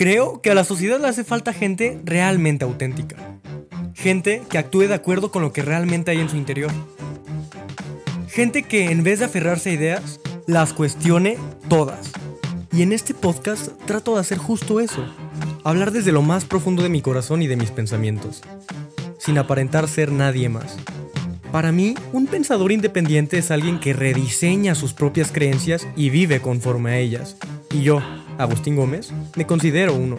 Creo que a la sociedad le hace falta gente realmente auténtica. Gente que actúe de acuerdo con lo que realmente hay en su interior. Gente que en vez de aferrarse a ideas, las cuestione todas. Y en este podcast trato de hacer justo eso. Hablar desde lo más profundo de mi corazón y de mis pensamientos. Sin aparentar ser nadie más. Para mí, un pensador independiente es alguien que rediseña sus propias creencias y vive conforme a ellas. Y yo, Agustín Gómez, me considero uno.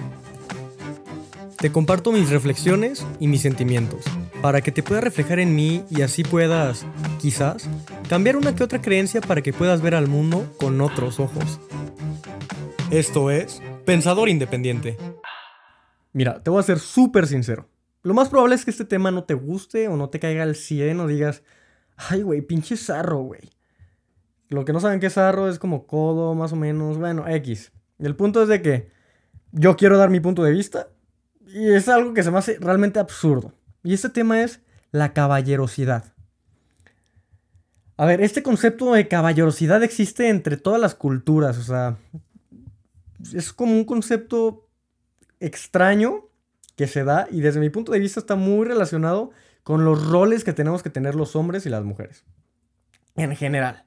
Te comparto mis reflexiones y mis sentimientos, para que te pueda reflejar en mí y así puedas, quizás, cambiar una que otra creencia para que puedas ver al mundo con otros ojos. Esto es Pensador Independiente. Mira, te voy a ser súper sincero. Lo más probable es que este tema no te guste o no te caiga al 100 o digas, ay, güey, pinche zarro, güey. Lo que no saben que es zarro es como codo, más o menos, bueno, X. El punto es de que yo quiero dar mi punto de vista y es algo que se me hace realmente absurdo. Y este tema es la caballerosidad. A ver, este concepto de caballerosidad existe entre todas las culturas, o sea, es como un concepto extraño que se da y desde mi punto de vista está muy relacionado con los roles que tenemos que tener los hombres y las mujeres. En general.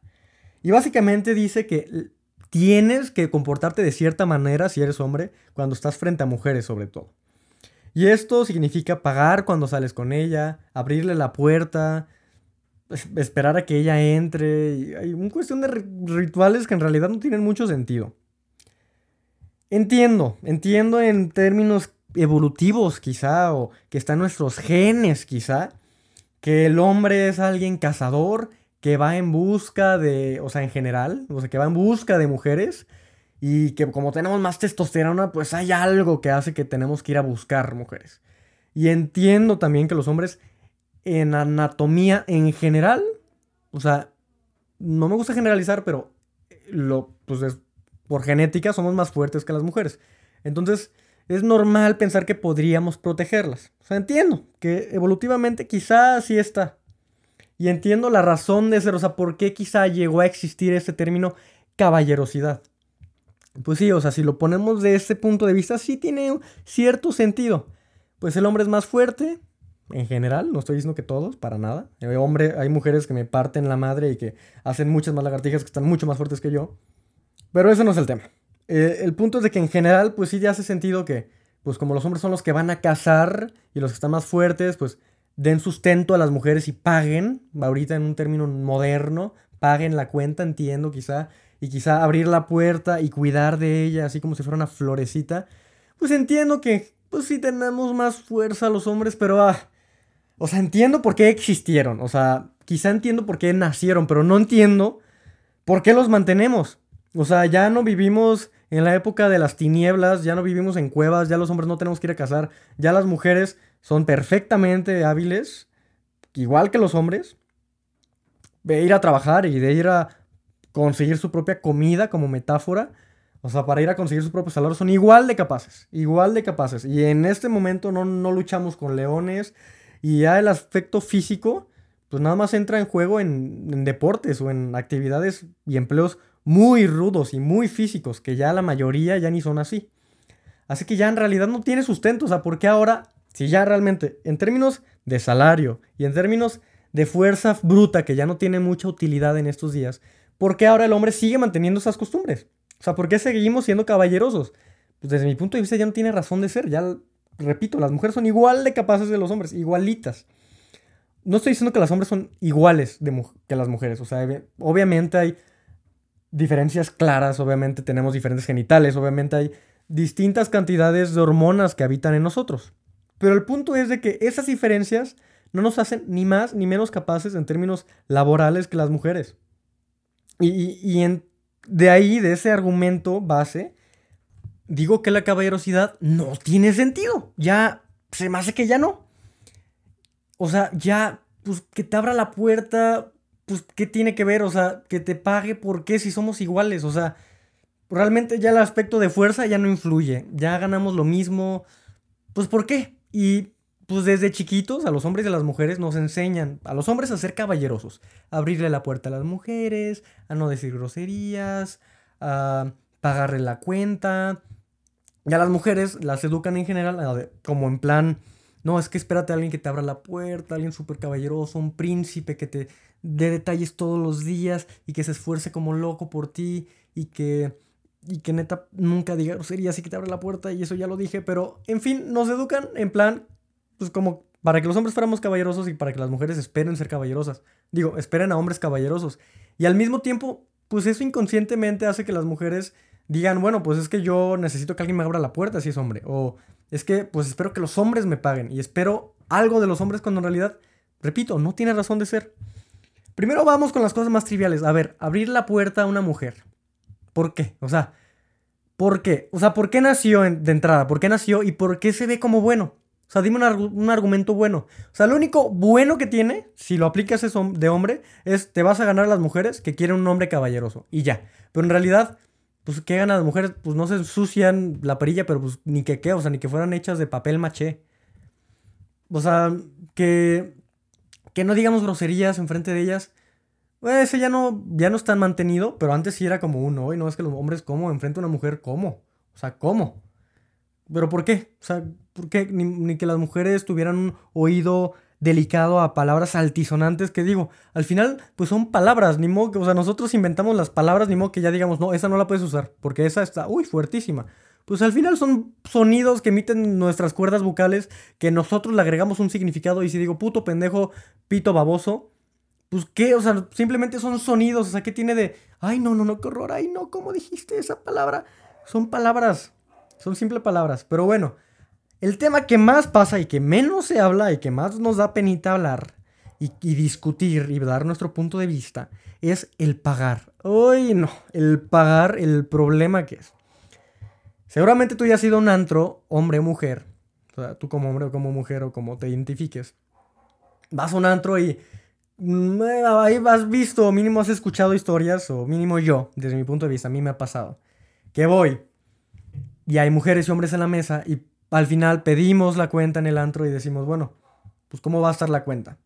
Y básicamente dice que tienes que comportarte de cierta manera si eres hombre cuando estás frente a mujeres sobre todo. Y esto significa pagar cuando sales con ella, abrirle la puerta, esperar a que ella entre. Hay una cuestión de rituales que en realidad no tienen mucho sentido. Entiendo, entiendo en términos evolutivos quizá, o que está en nuestros genes quizá, que el hombre es alguien cazador que va en busca de, o sea, en general, o sea, que va en busca de mujeres y que como tenemos más testosterona, pues hay algo que hace que tenemos que ir a buscar mujeres. Y entiendo también que los hombres en anatomía en general, o sea, no me gusta generalizar, pero lo, pues es, por genética somos más fuertes que las mujeres. Entonces, es normal pensar que podríamos protegerlas. O sea, entiendo que evolutivamente quizás sí está, y entiendo la razón de ser, o sea, por qué quizá llegó a existir este término caballerosidad. Pues sí, o sea, si lo ponemos de este punto de vista, sí tiene cierto sentido. Pues el hombre es más fuerte, en general, no estoy diciendo que todos, para nada. Hay, hombre, hay mujeres que me parten la madre y que hacen muchas más lagartijas que están mucho más fuertes que yo. Pero ese no es el tema. Eh, el punto es de que en general, pues sí ya hace sentido que, pues como los hombres son los que van a cazar y los que están más fuertes, pues den sustento a las mujeres y paguen, ahorita en un término moderno, paguen la cuenta, entiendo quizá, y quizá abrir la puerta y cuidar de ella, así como si fuera una florecita, pues entiendo que, pues sí tenemos más fuerza los hombres, pero, ah, o sea, entiendo por qué existieron, o sea, quizá entiendo por qué nacieron, pero no entiendo por qué los mantenemos. O sea, ya no vivimos en la época de las tinieblas, ya no vivimos en cuevas, ya los hombres no tenemos que ir a cazar, ya las mujeres son perfectamente hábiles, igual que los hombres, de ir a trabajar y de ir a conseguir su propia comida como metáfora. O sea, para ir a conseguir su propio salario son igual de capaces, igual de capaces. Y en este momento no, no luchamos con leones y ya el aspecto físico, pues nada más entra en juego en, en deportes o en actividades y empleos muy rudos y muy físicos, que ya la mayoría ya ni son así. Así que ya en realidad no tiene sustento. O sea, ¿por qué ahora si ya realmente, en términos de salario y en términos de fuerza bruta que ya no tiene mucha utilidad en estos días, ¿por qué ahora el hombre sigue manteniendo esas costumbres? O sea, ¿por qué seguimos siendo caballerosos? Pues desde mi punto de vista ya no tiene razón de ser. Ya, repito, las mujeres son igual de capaces de los hombres, igualitas. No estoy diciendo que los hombres son iguales de que las mujeres. O sea, obviamente hay diferencias claras, obviamente tenemos diferentes genitales, obviamente hay distintas cantidades de hormonas que habitan en nosotros. Pero el punto es de que esas diferencias no nos hacen ni más ni menos capaces en términos laborales que las mujeres. Y, en, de ahí, de ese argumento base, digo que la caballerosidad no tiene sentido. Ya se me hace que ya no. O sea, ya, pues que te abra la puerta, pues ¿qué tiene que ver? O sea, que te pague, ¿por qué si somos iguales? O sea, realmente ya el aspecto de fuerza ya no influye. Ya ganamos lo mismo. Pues ¿por qué? Y pues desde chiquitos a los hombres y a las mujeres nos enseñan a los hombres a ser caballerosos, a abrirle la puerta a las mujeres, a no decir groserías, a pagarle la cuenta. Y a las mujeres las educan en general como en plan, no, es que espérate a alguien que te abra la puerta, alguien súper caballeroso, un príncipe que te dé detalles todos los días y que se esfuerce como loco por ti y que y que neta nunca diga groserías y que te abra la puerta y eso ya lo dije, pero en fin, nos educan en plan, pues como para que los hombres fuéramos caballerosos y para que las mujeres esperen ser caballerosas. Digo, esperen a hombres caballerosos. Y al mismo tiempo, pues eso inconscientemente hace que las mujeres digan, bueno, pues es que yo necesito que alguien me abra la puerta si es hombre. O es que, pues espero que los hombres me paguen. Y espero algo de los hombres cuando en realidad, repito, no tiene razón de ser. Primero vamos con las cosas más triviales. A ver, abrir la puerta a una mujer. ¿Por qué? O sea, ¿por qué? O sea, ¿por qué nació de entrada? ¿Por qué nació y por qué se ve como bueno? O sea, dime un, argumento bueno. O sea, lo único bueno que tiene, si lo aplicas de hombre, es te vas a ganar a las mujeres que quieren un hombre caballeroso. Y ya. Pero en realidad, pues, ¿qué ganan las mujeres? Pues no se ensucian la perilla, pero pues ni que qué, o sea, ni que fueran hechas de papel maché. O sea, que, que no digamos groserías enfrente de ellas. Ese ya no, ya no está mantenido, pero antes sí era como uno, hoy no es que los hombres, ¿cómo? Enfrente a una mujer, ¿cómo? O sea, ¿cómo? ¿Pero por qué? O sea, ¿por qué? Ni, que las mujeres tuvieran un oído delicado a palabras altisonantes que digo, al final pues son palabras, ni modo que, o sea, nosotros inventamos las palabras, ni modo que ya digamos, no, esa no la puedes usar, porque esa está, uy, fuertísima. Pues al final son sonidos que emiten nuestras cuerdas vocales que nosotros le agregamos un significado y si digo puto, pendejo, pito, baboso, pues qué, o sea, simplemente son sonidos, o sea, ¿qué tiene de, ay, no, no, no, qué horror, ay, no, ¿cómo dijiste esa palabra? Son palabras son simples palabras. Pero bueno, el tema que más pasa y que menos se habla y que más nos da penita hablar y, discutir y dar nuestro punto de vista es el pagar. Uy, no, el pagar, el problema que es. Seguramente tú ya has sido un antro, hombre o mujer. O sea, tú como hombre o como mujer o como te identifiques. Vas a un antro y ahí has visto, mínimo has escuchado historias, o mínimo yo, desde mi punto de vista, a mí me ha pasado. Que voy, y hay mujeres y hombres en la mesa y al final pedimos la cuenta en el antro y decimos, bueno, pues ¿cómo va a estar la cuenta?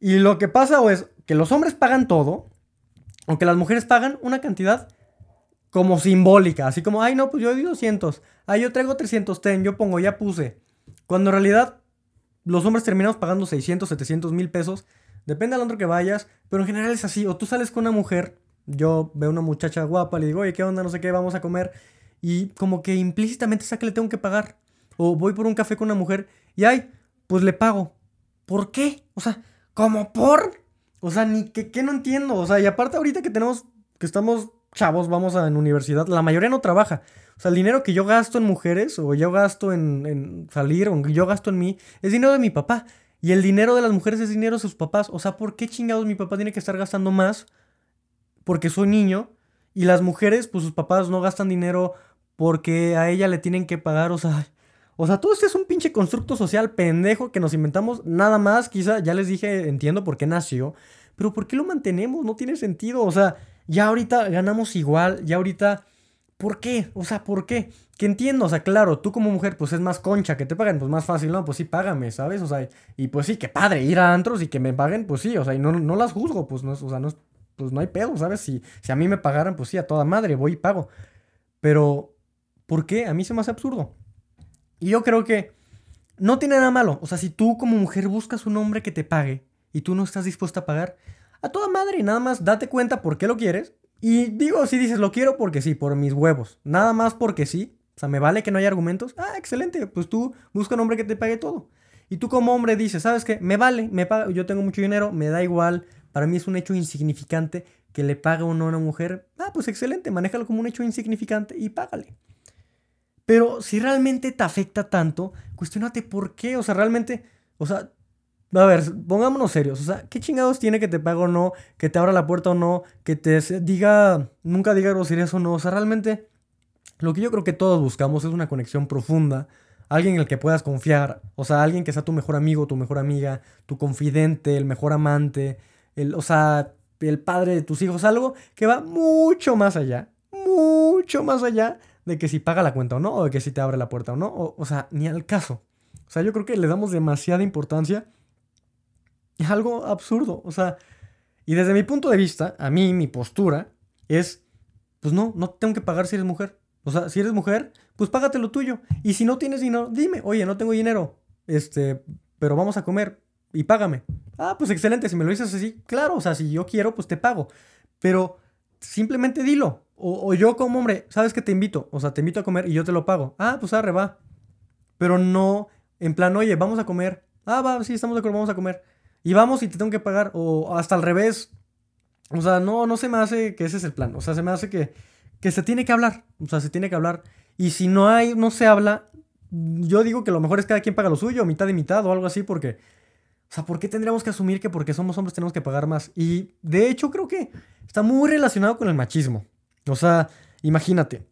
Y lo que pasa o es que los hombres pagan todo, o que las mujeres pagan una cantidad como simbólica, así como, ay no, pues yo di 200, ay yo traigo 300, ten, yo pongo, ya puse. Cuando en realidad los hombres terminamos pagando 600, 700 mil pesos, depende del antro que vayas, pero en general es así, o tú sales con una mujer, yo veo una muchacha guapa, le digo, oye, ¿qué onda? No sé qué, vamos a comer y como que implícitamente sabe que le tengo que pagar. O voy por un café con una mujer y ay, pues le pago. ¿Por qué? O sea, ¿como por? O sea, ni que, no entiendo. O sea, y aparte ahorita que tenemos, que estamos chavos, vamos a en universidad, la mayoría no trabaja. O sea, el dinero que yo gasto en mujeres, o yo gasto en, en salir, o yo gasto en mí, es dinero de mi papá. Y el dinero de las mujeres es dinero de sus papás. O sea, ¿por qué chingados mi papá tiene que estar gastando más? Porque soy niño. Y las mujeres, pues sus papás no gastan dinero porque a ella le tienen que pagar, o sea, o sea, todo esto es un pinche constructo social pendejo que nos inventamos nada más, quizá, ya les dije, entiendo por qué nació, pero ¿por qué lo mantenemos? No tiene sentido, o sea, ya ahorita ganamos igual, ya ahorita, ¿por qué? O sea, ¿por qué? Que entiendo, o sea, claro, tú como mujer, pues es más concha, que te paguen, pues más fácil, no, pues sí, págame, ¿sabes? O sea, y pues sí, que padre, ir a antros y que me paguen, pues sí, o sea, y no, no las juzgo, pues no, o sea, no, pues no hay pedo, ¿sabes? Si, si a mí me pagaran, pues sí, a toda madre, voy y pago. Pero ¿Por qué? A mí se me hace absurdo. Y yo creo que no tiene nada malo. O sea, si tú como mujer buscas un hombre que te pague y tú no estás dispuesta a pagar, a toda madre, nada más date cuenta por qué lo quieres. Y digo, si dices, lo quiero porque sí, por mis huevos. Nada más porque sí. O sea, me vale que no haya argumentos. Ah, excelente. Pues tú busca un hombre que te pague todo. Y tú como hombre dices, ¿sabes qué? Me vale, me paga, yo tengo mucho dinero, me da igual. Para mí es un hecho insignificante que le pague o no a una mujer. Ah, pues excelente, manéjalo como un hecho insignificante y págale. Pero si realmente te afecta tanto, cuestionate por qué. O sea, realmente, o sea, a ver, pongámonos serios. O sea, ¿qué chingados tiene que te pague o no? Que te abra la puerta o no? Que te diga, nunca diga groserías o no. O sea, realmente, lo que yo creo que todos buscamos es una conexión profunda. Alguien en el que puedas confiar. O sea, alguien que sea tu mejor amigo, tu mejor amiga, tu confidente, el mejor amante. El, o sea, el padre de tus hijos. Algo que va mucho más allá. Mucho más allá de que si paga la cuenta o no, o de que si te abre la puerta o no, o, sea, ni al caso. O sea, yo creo que le damos demasiada importancia Es algo absurdo, o sea, y desde mi punto de vista, a mí mi postura es, pues no, no tengo que pagar si eres mujer. O sea, si eres mujer, pues págate lo tuyo. Y si no tienes dinero, dime, oye, no tengo dinero, este, pero vamos a comer y págame. Ah, pues excelente, si me lo dices así, claro, o sea, si yo quiero, pues te pago. Pero simplemente dilo. O, yo como hombre, ¿sabes que te invito? O sea, te invito a comer y yo te lo pago. Ah, pues arre, va. Pero no, en plan, oye, vamos a comer. Ah, va, sí, estamos de acuerdo, vamos a comer. Y vamos y te tengo que pagar. O hasta al revés. O sea, no, no se me hace que ese es el plan. O sea, se me hace que, que se tiene que hablar. O sea, se tiene que hablar. Y si no hay, no se habla, yo digo que lo mejor es cada quien paga lo suyo, mitad y mitad o algo así, porque o sea, ¿por qué tendríamos que asumir que porque somos hombres tenemos que pagar más? Y de hecho creo que está muy relacionado con el machismo. O sea, imagínate.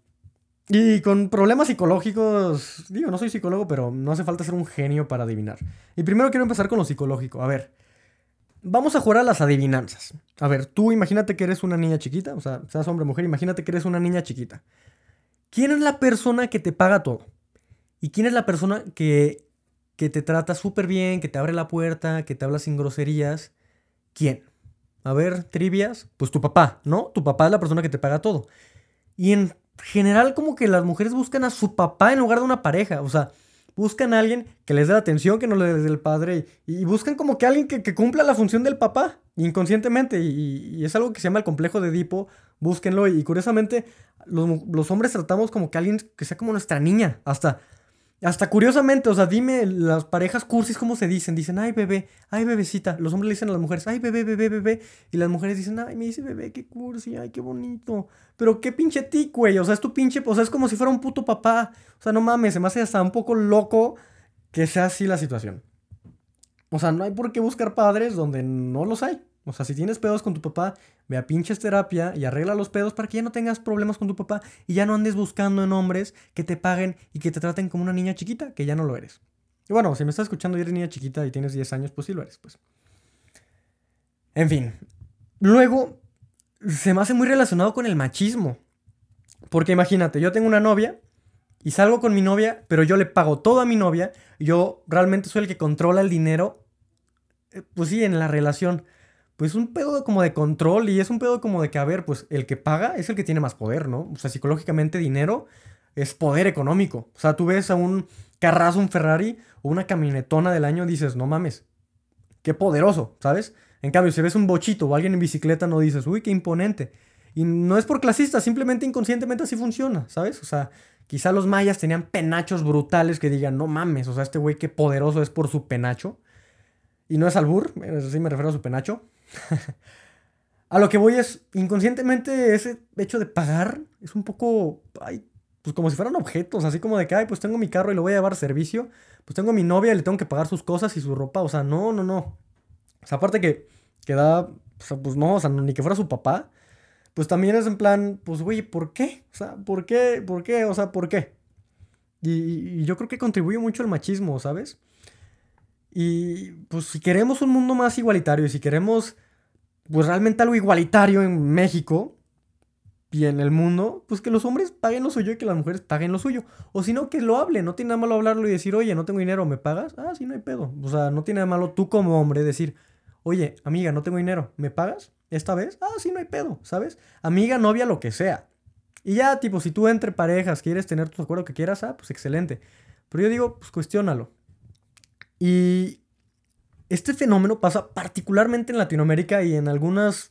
Y con problemas psicológicos, digo, no soy psicólogo, pero no hace falta ser un genio para adivinar. Y primero quiero empezar con lo psicológico. A ver, vamos a jugar a las adivinanzas. A ver, tú imagínate que eres una niña chiquita, o sea, seas hombre o mujer, imagínate que eres una niña chiquita. ¿Quién es la persona que te paga todo? ¿Y quién es la persona que que te trata súper bien, que te abre la puerta, que te habla sin groserías. ¿Quién? A ver, trivias. Pues tu papá, ¿no? Tu papá es la persona que te paga todo. Y en general como que las mujeres buscan a su papá en lugar de una pareja. O sea, buscan a alguien que les dé la atención que no les dé el padre. Y, buscan como que alguien que, cumpla la función del papá inconscientemente. Y, es algo que se llama el complejo de Edipo. Búsquenlo. Y, curiosamente, los, los hombres tratamos como que alguien que sea como nuestra niña. Hasta hasta curiosamente, o sea, dime las parejas cursis cómo se dicen. Dicen, ay bebé, ay bebecita. Los hombres le dicen a las mujeres, ay bebé, bebé, bebé. Y las mujeres dicen, ay, me dice bebé, qué cursi, ay, qué bonito. Pero qué pinche tic, güey. O sea, es tu pinche, o sea, es como si fuera un puto papá. O sea, no mames, se me hace hasta un poco loco que sea así la situación. O sea, no hay por qué buscar padres donde no los hay. O sea, si tienes pedos con tu papá, ve a pinches terapia y arregla los pedos para que ya no tengas problemas con tu papá y ya no andes buscando en hombres que te paguen y que te traten como una niña chiquita, que ya no lo eres. Y bueno, si me estás escuchando y eres niña chiquita y tienes 10 años, pues sí lo eres, pues. En fin. Luego, se me hace muy relacionado con el machismo. Porque imagínate, yo tengo una novia y salgo con mi novia, pero yo le pago todo a mi novia. Yo realmente soy el que controla el dinero, eh, pues sí, en la relación pues un pedo como de control y es un pedo como de que, a ver, pues el que paga es el que tiene más poder, ¿no? O sea, psicológicamente dinero es poder económico. O sea, tú ves a un carrazo, un Ferrari o una camionetona del año dices, no mames, qué poderoso, ¿sabes? En cambio, si ves un bochito o alguien en bicicleta, no dices, uy, qué imponente. Y no es por clasista, simplemente inconscientemente así funciona, ¿sabes? O sea, quizá los mayas tenían penachos brutales que digan, no mames, o sea, este güey qué poderoso es por su penacho. Y no es albur, sí me refiero a su penacho. a lo que voy es, inconscientemente ese hecho de pagar es un poco, ay, pues como si fueran objetos, así como de que, pues tengo mi carro y lo voy a llevar servicio, pues tengo mi novia y le tengo que pagar sus cosas y su ropa, o sea, no, no, no. O sea, aparte que, que da, pues no, o sea, ni que fuera su papá, pues también es en plan, pues, güey, ¿por qué? O sea, ¿por qué? ¿Por qué? O sea, ¿por qué? Y, y yo creo que contribuye mucho al machismo, ¿sabes? Y pues si queremos un mundo más igualitario y si queremos pues realmente algo igualitario en México y en el mundo, pues que los hombres paguen lo suyo y que las mujeres paguen lo suyo. O si no, que lo hablen. No tiene nada malo hablarlo y decir, oye, no tengo dinero, ¿me pagas? Ah, sí, no hay pedo. O sea, no tiene nada malo tú como hombre decir, oye, amiga, no tengo dinero, ¿me pagas? ¿Esta vez? Ah, sí, no hay pedo, ¿sabes? Amiga, novia, lo que sea. Y ya, tipo, si tú entre parejas quieres tener tu acuerdo que quieras, ah, pues excelente. Pero yo digo, pues cuestiónalo. Y este fenómeno pasa particularmente en Latinoamérica y en algunas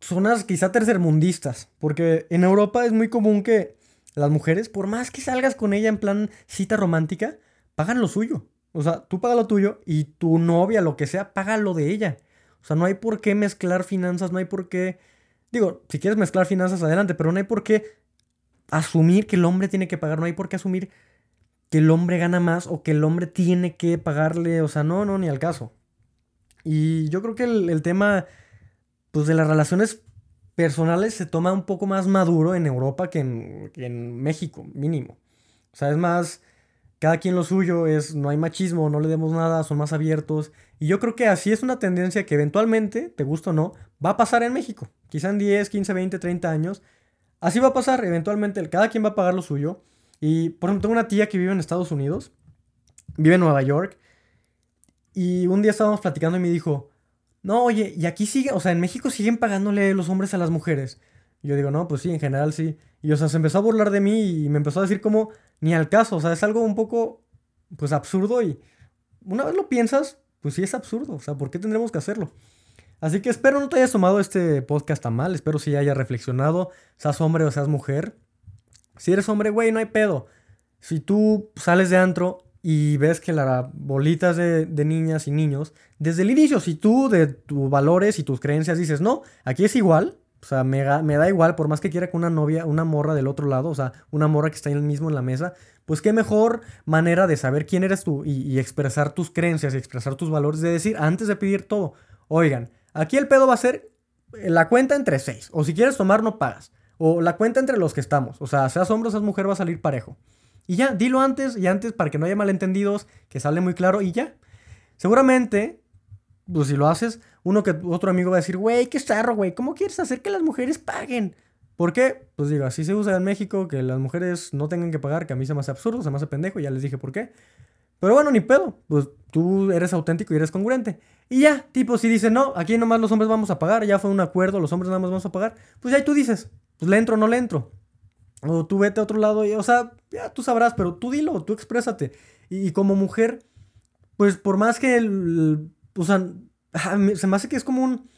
zonas quizá tercermundistas, porque en Europa es muy común que las mujeres, por más que salgas con ella en plan cita romántica, pagan lo suyo. O sea, tú pagas lo tuyo y tu novia, lo que sea, paga lo de ella. O sea, no hay por qué mezclar finanzas, no hay por qué... Digo, si quieres mezclar finanzas, adelante, pero no hay por qué asumir que el hombre tiene que pagar, no hay por qué asumir que el hombre gana más o que el hombre tiene que pagarle, o sea, no, no, ni al caso. Y yo creo que el, tema, pues de las relaciones personales se toma un poco más maduro en Europa que en, que en México, mínimo. O sea, es más, cada quien lo suyo, es, no hay machismo, no le demos nada, son más abiertos. Y yo creo que así es una tendencia que eventualmente, te gusta o no, va a pasar en México. Quizá en 10, 15, 20, 30 años. Así va a pasar, eventualmente cada quien va a pagar lo suyo. Y, por ejemplo, tengo una tía que vive en Estados Unidos, vive en Nueva York, y un día estábamos platicando y me dijo, no, oye, y aquí sigue, o sea, en México siguen pagándole los hombres a las mujeres. Y yo digo, no, pues sí, en general sí. Y o sea, se empezó a burlar de mí y me empezó a decir como, ni al caso, o sea, es algo un poco, pues absurdo y una vez lo piensas, pues sí es absurdo, o sea, ¿por qué tendremos que hacerlo? Así que espero no te hayas tomado este podcast tan mal, espero sí hayas reflexionado, seas hombre o seas mujer. Si eres hombre, güey, no hay pedo. Si tú sales de antro y ves que las bolitas de, de, niñas y niños, desde el inicio, si tú de tus valores y tus creencias dices, no, aquí es igual, o sea, me, me, da igual, por más que quiera con una novia, una morra del otro lado, o sea, una morra que está ahí mismo en la mesa, pues qué mejor manera de saber quién eres tú y, y expresar tus creencias y expresar tus valores, de decir, antes de pedir todo, oigan, aquí el pedo va a ser la cuenta entre seis, o si quieres tomar, no pagas, o la cuenta entre los que estamos, o sea, seas hombre o seas mujer, va a salir parejo. Y ya, dilo antes y antes para que no haya malentendidos, que sale muy claro y ya. Seguramente, pues si lo haces, uno que otro amigo va a decir, güey, qué zarro, güey, ¿cómo quieres hacer que las mujeres paguen? ¿Por qué? Pues digo, así se usa en México, que las mujeres no tengan que pagar, que a mí se me hace absurdo, se me hace pendejo, ya les dije por qué. Pero bueno, ni pedo, pues tú eres auténtico y eres congruente. Y ya, tipo, si dice, no, aquí nomás los hombres vamos a pagar, ya fue un acuerdo, los hombres nada más vamos a pagar, pues ya tú dices, pues le entro o no le entro. O tú vete a otro lado y, o sea, ya tú sabrás, pero tú dilo, tú exprésate. Y, como mujer, pues por más que, el, o sea, se me hace que es como un,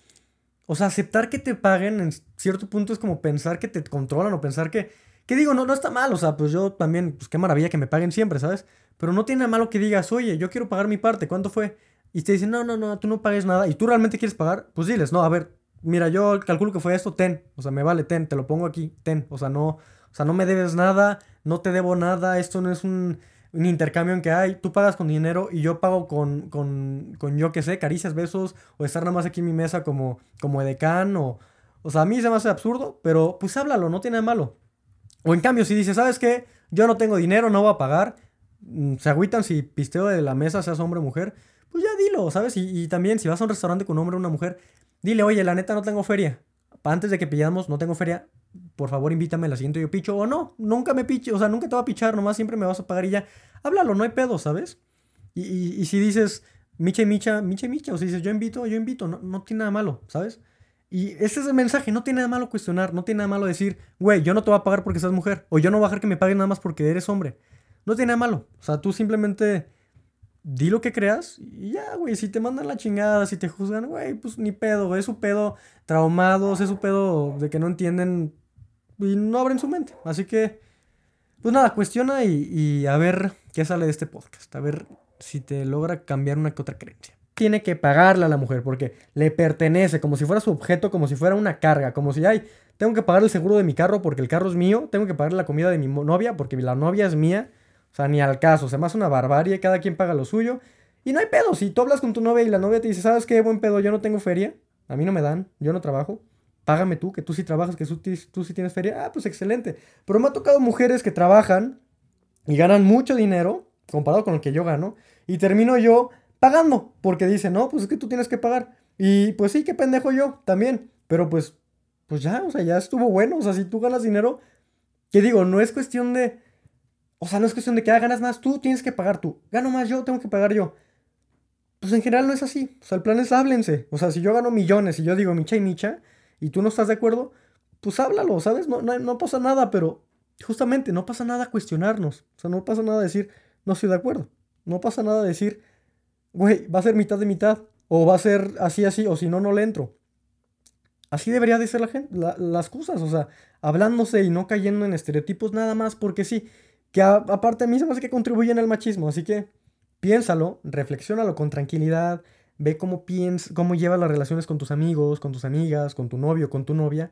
o sea, aceptar que te paguen en cierto punto es como pensar que te controlan o pensar que, que digo, no, no está mal, o sea, pues yo también, pues qué maravilla que me paguen siempre, ¿sabes? Pero no tiene nada malo que digas, oye, yo quiero pagar mi parte, ¿cuánto fue? Y te dicen, no, no, no, tú no pagues nada, y tú realmente quieres pagar, pues diles, no, a ver, mira, yo calculo que fue esto, ten, o sea, me vale, ten, te lo pongo aquí, ten, o sea, no, o sea, no me debes nada, no te debo nada, esto no es un, intercambio en que hay, tú pagas con dinero y yo pago con, con, con yo qué sé, caricias, besos, o estar nada más aquí en mi mesa como, como edecán, o, o sea, a mí se me hace absurdo, pero pues háblalo, no tiene nada malo. O en cambio, si dices, ¿sabes qué? Yo no tengo dinero, no voy a pagar, se agüitan si pisteo de la mesa, seas hombre o mujer, pues ya dilo, ¿sabes? Y, y también si vas a un restaurante con un hombre o una mujer, dile, oye, la neta no tengo feria. Antes de que pillamos, no tengo feria, por favor invítame a la siguiente yo picho. O no, nunca me piche, o sea, nunca te va a pichar, nomás siempre me vas a pagar y ya. Háblalo, no hay pedo, ¿sabes? Y, y, si dices micha y micha, micha y micha, o si dices yo invito, yo invito, no, no tiene nada malo, ¿sabes? Y ese es el mensaje, no tiene nada malo cuestionar, no tiene nada malo decir, güey, yo no te voy a pagar porque seas mujer, o yo no voy a dejar que me paguen nada más porque eres hombre. No tiene nada malo. O sea, tú simplemente di lo que creas y ya, güey, si te mandan la chingada, si te juzgan, güey, pues ni pedo, es su pedo traumados, es su pedo de que no entienden y no abren su mente. Así que, pues nada, cuestiona y, a ver qué sale de este podcast. A ver si te logra cambiar una que otra creencia. Tiene que pagarle a la mujer porque le pertenece, como si fuera su objeto, como si fuera una carga, como si, ay, tengo que pagar el seguro de mi carro porque el carro es mío, tengo que pagar la comida de mi novia porque la novia es mía. O sea, ni al caso, se me hace una barbarie, cada quien paga lo suyo. Y no hay pedo, si tú hablas con tu novia y la novia te dice, ¿sabes qué? Buen pedo, yo no tengo feria, a mí no me dan, yo no trabajo págame tú, que tú sí trabajas, que tú, sí tienes feria. Ah, pues excelente. Pero me ha tocado mujeres que trabajan y ganan mucho dinero comparado con el que yo gano. Y termino yo pagando, porque dicen, no, pues es que tú tienes que pagar. Y pues sí, qué pendejo yo también. Pero pues, pues ya, o sea, ya estuvo bueno. O sea, si tú ganas dinero, que digo, no es cuestión de... O sea, no es cuestión de que ah, ganas más, tú tienes que pagar tú. Gano más yo, tengo que pagar yo. Pues en general no es así. O sea, el plan es háblense. O sea, si yo gano millones y yo digo micha y micha, y tú no estás de acuerdo, pues háblalo, ¿sabes? No, no, pasa nada, pero justamente no pasa nada cuestionarnos. O sea, no pasa nada decir, no estoy de acuerdo. No pasa nada decir, güey, va a ser mitad de mitad. O va a ser así, así, o si no, no le entro. Así debería de ser la gente, las cosas, o sea, hablándose y no cayendo en estereotipos nada más porque sí, que aparte a mí se me hace que contribuyen al machismo, así que piénsalo, reflexiónalo con tranquilidad, ve cómo piensas, cómo llevas las relaciones con tus amigos, con tus amigas, con tu novio, con tu novia.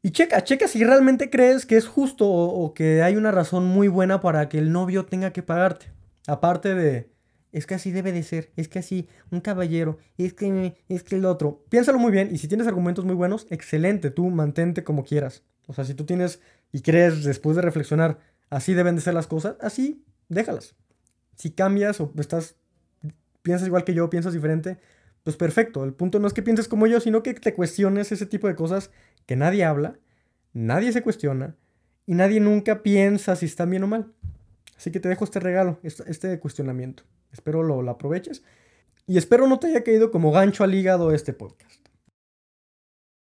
Y checa, checa si realmente crees que es justo o, que hay una razón muy buena para que el novio tenga que pagarte. Aparte de, es que así debe de ser, es que así, un caballero, es que, es que el otro. Piénsalo muy bien y si tienes argumentos muy buenos, excelente, tú mantente como quieras. O sea, si tú tienes y crees después de reflexionar, así deben de ser las cosas, así, déjalas. Si cambias o estás piensas igual que yo, piensas diferente, pues perfecto. El punto no es que pienses como yo, sino que te cuestiones ese tipo de cosas que nadie habla, nadie se cuestiona y nadie nunca piensa si están bien o mal. Así que te dejo este regalo, este cuestionamiento. Espero lo, lo aproveches y espero no te haya caído como gancho al hígado este podcast.